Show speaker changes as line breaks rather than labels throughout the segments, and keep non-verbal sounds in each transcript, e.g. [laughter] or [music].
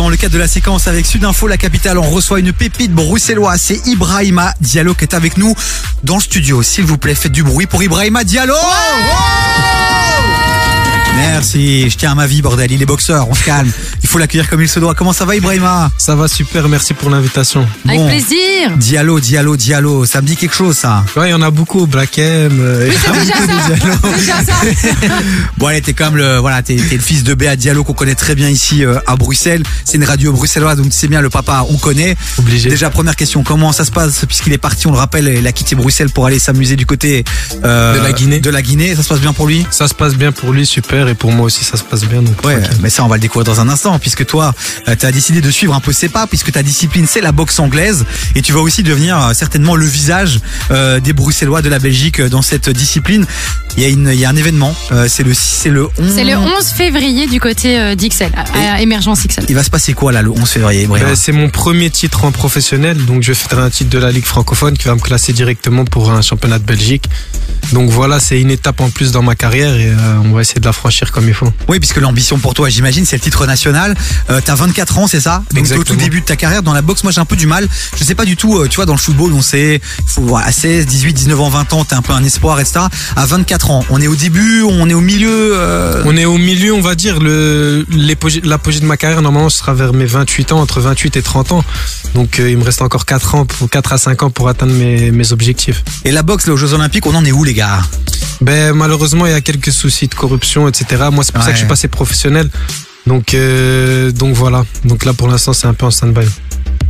Dans le cadre de la séquence avec Sudinfo, la capitale, on reçoit une pépite bruxelloise. C'est Ibrahima Diallo qui est avec nous dans le studio. S'il vous plaît, faites du bruit pour Ibrahima Diallo. Merci, je tiens à ma vie, bordel. Il est boxeur, on se calme. Il faut l'accueillir comme il se doit. Comment ça va, Ibrahima?
Ça va super, merci pour l'invitation.
Avec
Bon.
plaisir.
Diallo, Diallo, Diallo. Ça me dit quelque chose, ça.
Ouais, il y en a beaucoup, Black M. euh,
Oui, c'est déjà ça. [laughs] Déjà ça. [laughs]
Bon, allez, t'es comme le, voilà, t'es, le fils de Béa Diallo qu'on connaît très bien ici euh, à Bruxelles. C'est une radio bruxelloise, donc tu sais bien, le papa, on connaît.
Obligé.
Déjà, première question, comment ça se passe? Puisqu'il est parti, on le rappelle, il a quitté Bruxelles pour aller s'amuser du côté euh,
De la Guinée.
De la Guinée, ça se passe bien pour lui?
Ça se passe bien pour lui, super, et pour moi aussi ça se passe bien. Donc
Ouais,
tranquille.
mais ça on va le découvrir dans un instant puisque toi euh, tu as décidé de suivre un peu ses pas puisque ta discipline c'est la boxe anglaise et tu vas aussi devenir euh, certainement le visage euh, des Bruxellois de la Belgique euh, dans cette discipline. Il y a une il y a un événement, euh, c'est le c'est le 11
C'est le 11 février du côté euh, d'XL, à, Émergence XL.
Il va se passer quoi là le 11 février
Ben, c'est mon premier titre en professionnel, donc je vais faire un titre de la Ligue francophone qui va me classer directement pour un championnat de Belgique. Donc voilà, c'est une étape en plus dans ma carrière et euh, on va essayer de la franchir comme il faut.
Oui, puisque l'ambition pour toi, j'imagine, c'est le titre national. Euh, T'as 24 ans, c'est ça? Donc au tout début de ta carrière dans la boxe. Moi, j'ai un peu du mal. Je sais pas du tout. euh, tu vois, dans le football, on sait, faut à 16, 18, 19 ans, 20 ans, t'es un peu un espoir, etc. À 24 ans, on est au début, on est au milieu. euh,
On est au milieu, on va dire, le l'apogée de ma carrière normalement ce sera vers mes 28 ans, entre 28 et 30 ans. Donc euh, il me reste encore 4 ans, pour 4 à 5 ans pour atteindre mes, mes objectifs.
Et la boxe, là, aux Jeux Olympiques, on en est où, les gars?
Ben malheureusement il y a quelques soucis de corruption, etc. Moi c'est pour ça que je suis passé professionnel. Donc euh, donc voilà. Donc là pour l'instant c'est un peu en stand-by.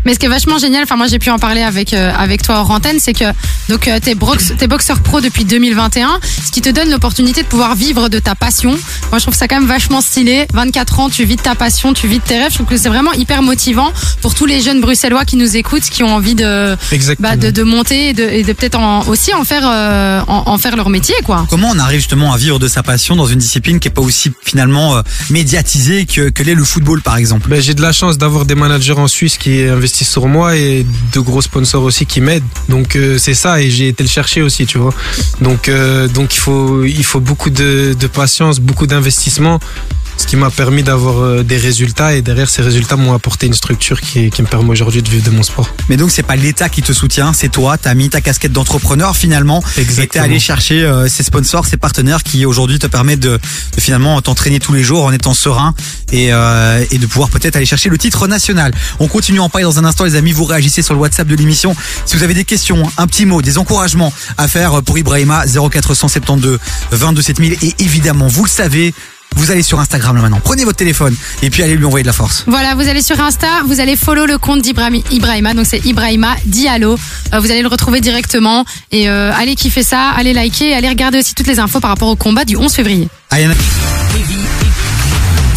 Mais ce qui est vachement génial, enfin moi j'ai pu en parler avec euh, avec toi hors antenne, c'est que donc euh, t'es brox- t'es boxeur pro depuis 2021, ce qui te donne l'opportunité de pouvoir vivre de ta passion. Moi je trouve ça quand même vachement stylé. 24 ans, tu vis de ta passion, tu vis de tes rêves. Je trouve que c'est vraiment hyper motivant pour tous les jeunes bruxellois qui nous écoutent, qui ont envie de bah, de, de monter et de, et de peut-être en- aussi en faire euh, en, en faire leur métier quoi.
Comment on arrive justement à vivre de sa passion dans une discipline qui est pas aussi finalement euh, médiatisée que, que l'est le football, par exemple?
Ben, j'ai de la chance d'avoir des managers en Suisse qui investissent sur moi et de gros sponsors aussi qui m'aident. Donc euh, c'est ça et j'ai été le chercher aussi, tu vois. Donc euh, donc il faut il faut beaucoup de, patience, beaucoup d'investissement, qui m'a permis d'avoir euh, des résultats et derrière ces résultats m'ont apporté une structure qui, qui me permet aujourd'hui de vivre de mon sport.
Mais donc c'est pas l'État qui te soutient, c'est toi, t'as mis ta casquette d'entrepreneur finalement, et t'es
Exactement.
allé chercher euh, ces sponsors, ces partenaires qui aujourd'hui te permettent de, de finalement t'entraîner tous les jours en étant serein et, euh, et de pouvoir peut-être aller chercher le titre national. On continue en parler dans un instant les amis, vous réagissez sur le WhatsApp de l'émission. Si vous avez des questions, un petit mot, des encouragements à faire pour Ibrahima 0472 22 7000 et évidemment vous le savez, vous allez sur Instagram là maintenant, prenez votre téléphone et puis allez lui envoyer de la force.
Voilà, vous allez sur Insta, vous allez follow le compte d'Ibrahima, Ibrahima, donc c'est Ibrahima Diallo. Euh, vous allez le retrouver directement et euh, allez kiffer ça, allez liker, allez regarder aussi toutes les infos par rapport au combat du 11 février.
Allez,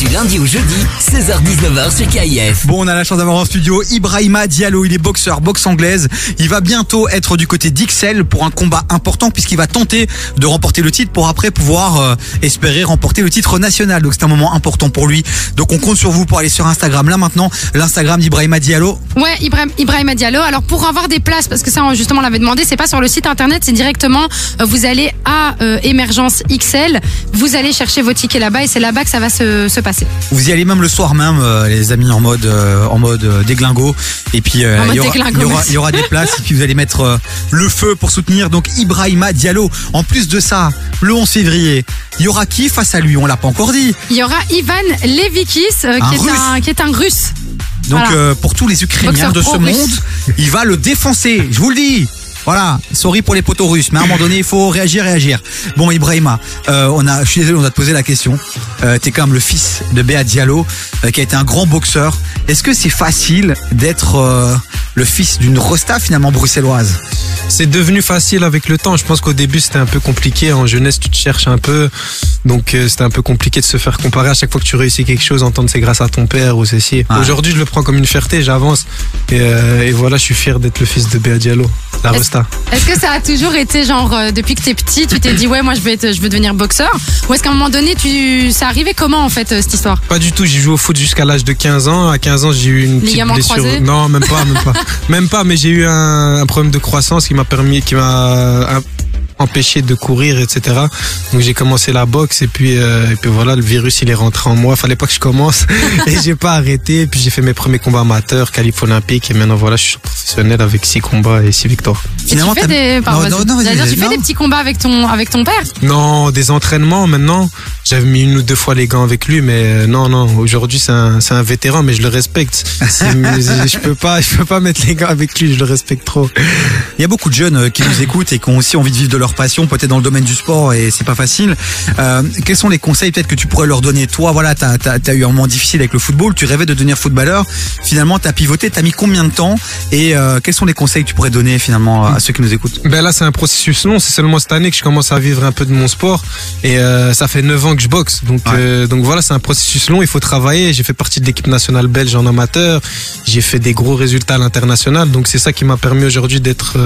Du lundi au jeudi, 16h-19h sur KIF.
Bon, on a la chance d'avoir en studio Ibrahima Diallo. Il est boxeur, boxe anglaise. Il va bientôt être du côté d'Ixelles pour un combat important puisqu'il va tenter de remporter le titre pour après pouvoir euh, espérer remporter le titre national. Donc c'est un moment important pour lui. Donc on compte sur vous pour aller sur Instagram. Là maintenant, l'Instagram d'Ibrahima Diallo.
Ouais, Ibrahim, Ibrahima Diallo. Alors pour avoir des places, parce que ça justement on l'avait demandé, c'est pas sur le site internet, c'est directement, euh, vous allez à euh, Émergence XL, vous allez chercher vos tickets là-bas et c'est là-bas que ça va se, se passer.
Vous y allez même le soir même, euh, les amis, en mode euh, en mode euh, déglingo. Et puis euh, il y, aura, y y des places et puis vous allez mettre le feu pour soutenir donc Ibrahima Diallo. En plus de ça, le 11 février, il y aura qui face à lui? On l'a pas encore dit.
Il y aura Ivan Levikis, qui, est un, qui est un russe.
Donc
Voilà.
pour tous les Ukrainiens
Boxeur
de ce monde, il va le défoncer. Je vous le dis. Voilà, sorry pour les poteaux russes, mais à un moment donné, il faut réagir, réagir. Bon, Ibrahima, euh, on a, je suis désolé, on a te posé la question. Euh, T'es quand même le fils de Béa Diallo, euh, qui a été un grand boxeur. Est-ce que c'est facile d'être euh, le fils d'une rosta finalement bruxelloise?
C'est devenu facile avec le temps. Je pense qu'au début c'était un peu compliqué. En jeunesse tu te cherches un peu, donc euh, c'était un peu compliqué de se faire comparer à chaque fois que tu réussis quelque chose, entendre c'est grâce à ton père ou ceci.
Ouais.
Aujourd'hui je le prends comme une fierté, j'avance et, euh, et voilà je suis fier d'être le fils de Béa Diallo, la
Est-ce-
Rosta.
Est-ce que ça a toujours été genre euh, depuis que t'es petit, tu t'es dit ouais moi je veux être, je veux devenir boxeur, ou est-ce qu'à un moment donné tu, ça arrivait comment en fait euh, cette histoire?
Pas du tout, j'ai joué au foot jusqu'à l'âge de 15 ans. À 15 ans, j'ai eu une petite blessure.
croisé?
Non, même pas, même pas. [laughs] même pas, mais j'ai eu un, un problème de croissance qui m'a permis, qui m'a empêché de courir, etc. Donc j'ai commencé la boxe et puis euh, et puis voilà, le virus il est rentré en moi. Fallait pas que je commence [laughs] et j'ai pas arrêté. Et puis j'ai fait mes premiers combats amateurs, qualif olympique et maintenant voilà, je suis professionnel avec six combats et six victoires.
Finalement,
tu fais des, pardon,
Non,
vas-y.
non, non, vas-y,
J'allais dire,
vas-y.
tu fais
Non.
des petits combats avec ton, avec ton père.
Non, des entraînements maintenant. J'avais mis une ou deux fois les gants avec lui, mais euh, non, non. Aujourd'hui, c'est un, c'est un vétéran, mais je le respecte. [laughs] Je peux pas, je peux pas mettre les gants avec lui. Je le respecte trop.
Il y a beaucoup de jeunes euh, qui nous écoutent et qui ont aussi envie de vivre de leur passion, peut-être dans le domaine du sport, et c'est pas facile. Euh, quels sont les conseils peut-être que tu pourrais leur donner? Toi, voilà, t'as as, eu un moment difficile avec le football, tu rêvais de devenir footballeur. Finalement, t'as pivoté, t'as mis combien de temps? Et euh, quels sont les conseils que tu pourrais donner finalement à ceux qui nous écoutent?
Ben là, c'est un processus long. C'est seulement cette année que je commence à vivre un peu de mon sport. Et euh, ça fait 9 ans que je boxe. Donc,
Ouais.
donc voilà, c'est un processus long. Il faut travailler. J'ai fait partie de l'équipe nationale belge en amateur. J'ai fait des gros résultats à l'international. Donc c'est ça qui m'a permis aujourd'hui d'être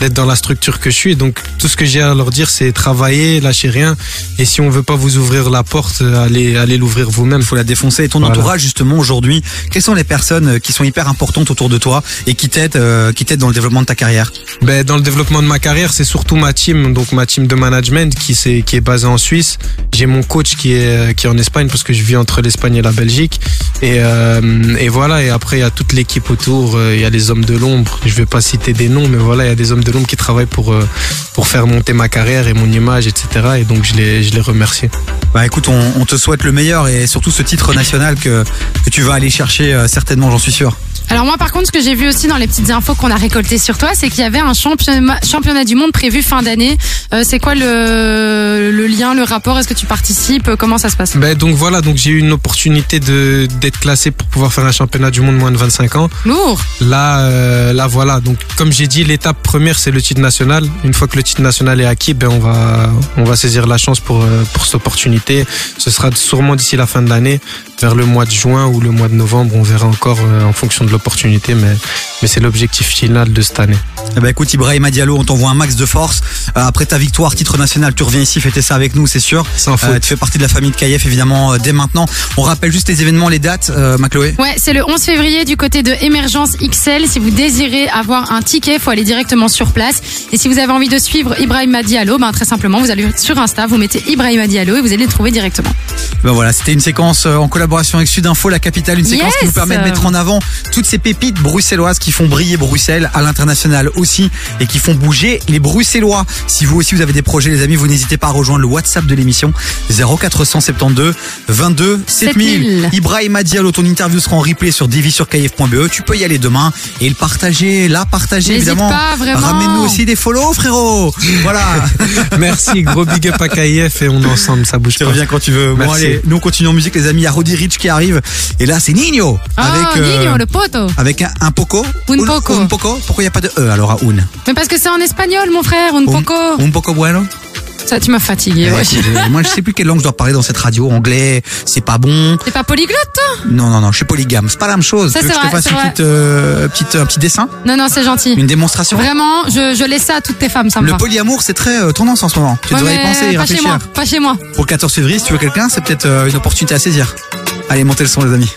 d'être dans la structure que je suis. Donc tout ce que j'ai à leur dire, c'est travailler, lâcher rien. Et si on veut pas vous ouvrir la porte, euh, allez allez l'ouvrir vous-même.
Il faut la défoncer. Et ton
Voilà.
entourage, justement, aujourd'hui, quelles sont les personnes euh, qui sont hyper importantes autour de toi et qui t'aident euh, qui t'aident dans le développement de ta carrière?
Ben, dans le développement de ma carrière, c'est surtout ma team, donc ma team de management qui, c'est, qui est basée en Suisse. J'ai mon coach qui est, qui est en Espagne parce que je vis entre l'Espagne et la Belgique. Et, euh, et voilà, et après, il y a toute l'équipe autour. euh, Il y a les hommes de l'ombre. Je vais pas citer des noms, mais voilà, il y a des hommes de l'ombre qui travaillent pour, euh, pour faire monter ma carrière et mon image, etc. Et donc, je les, je les remercie.
Bah écoute, on, te souhaite le meilleur et surtout ce titre national que, que tu vas aller chercher euh, certainement, j'en suis sûr.
Alors moi par contre ce que j'ai vu aussi dans les petites infos qu'on a récoltées sur toi c'est qu'il y avait un championnat, championnat du monde prévu fin d'année. Euh, c'est quoi le, le lien, le rapport? Est-ce que tu participes? Comment ça se passe?
Ben, donc voilà, donc j'ai eu une opportunité de, d'être classé pour pouvoir faire un championnat du monde moins de 25 ans.
Lourd
Là, euh, là voilà. Donc, comme j'ai dit, l'étape première c'est le titre national. Une fois que le titre national est acquis, ben on va, on va saisir la chance pour euh, pour cette opportunité. Ce sera sûrement d'ici la fin de l'année, vers le mois de juin ou le mois de novembre. On verra encore euh, en fonction de l'opportunité, mais mais c'est l'objectif final de cette année.
Eh ben écoute Ibrahim Diallo, on t'envoie un max de force. Euh, après ta victoire, titre national, tu reviens ici fêter ça avec nous, c'est sûr.
Sans faute.
Euh, tu fais partie de la famille de KF évidemment euh, dès maintenant. On rappelle juste les événements, les dates, euh, Macloé.
Ouais, c'est le 11 février du côté de Émergence XL. Si vous désirez avoir un ticket, faut aller directement sur place. Et si vous avez envie de suivre Ibrahim Diallo, ben très simplement, vous allez sur Insta, vous mettez Ibrahim Diallo et vous allez le trouver directement.
Ben voilà, c'était une séquence euh, en collaboration avec Sudinfo, la capitale, une séquence qui nous permet de mettre en avant toutes ces pépites bruxelloises qui font briller Bruxelles à l'international aussi et qui font bouger les Bruxellois. Si vous aussi vous avez des projets les amis, vous n'hésitez pas à rejoindre le WhatsApp de l'émission 0472 22 7000.
7000.
Ibrahim Diallo, ton interview sera en replay sur divisurkf.be. E. Tu peux y aller demain et le partager, la partager
N'hésite
évidemment.
pas, vraiment.
Ramène-nous aussi des follow frérot. Voilà. [laughs]
Merci, gros big up à KIF et on est ensemble, ça bouge
Tu
pas.
reviens quand tu veux. Bon
Merci.
allez, nous on continue en musique les amis. Roddy Rich qui arrive et là c'est Nino
Oh,
avec euh,
Nino, le poteau.
avec un, un poco.
Un
Un-
poco.
Un poco. Pourquoi il n'y a pas de e alors à un?
Mais parce que c'est en espagnol, mon frère, un poco.
Un poco bueno?
Ça, tu m'as fatigué.
Eh,
ouais.
je- moi je sais plus quelle langue je dois parler dans cette radio. Anglais, c'est pas bon.
T'es pas polyglotte, toi?
Non non non, je suis polygame. C'est pas la même chose.
Ça,
tu veux que
c'est
je te
vrai,
fasse une
vrai.
petite, euh, petite un petit dessin,
Non, non, c'est gentil.
une démonstration.
Vraiment, je, je laisse ça à toutes tes femmes, ça me
Le
va.
polyamour c'est très euh, tendance en ce moment. Tu
Ouais,
devrais y penser, y
pas chez
réfléchir.
moi, pas chez moi.
Pour le 14 février, si tu veux quelqu'un, c'est peut-être euh, une opportunité à saisir. Allez, montez le son les amis.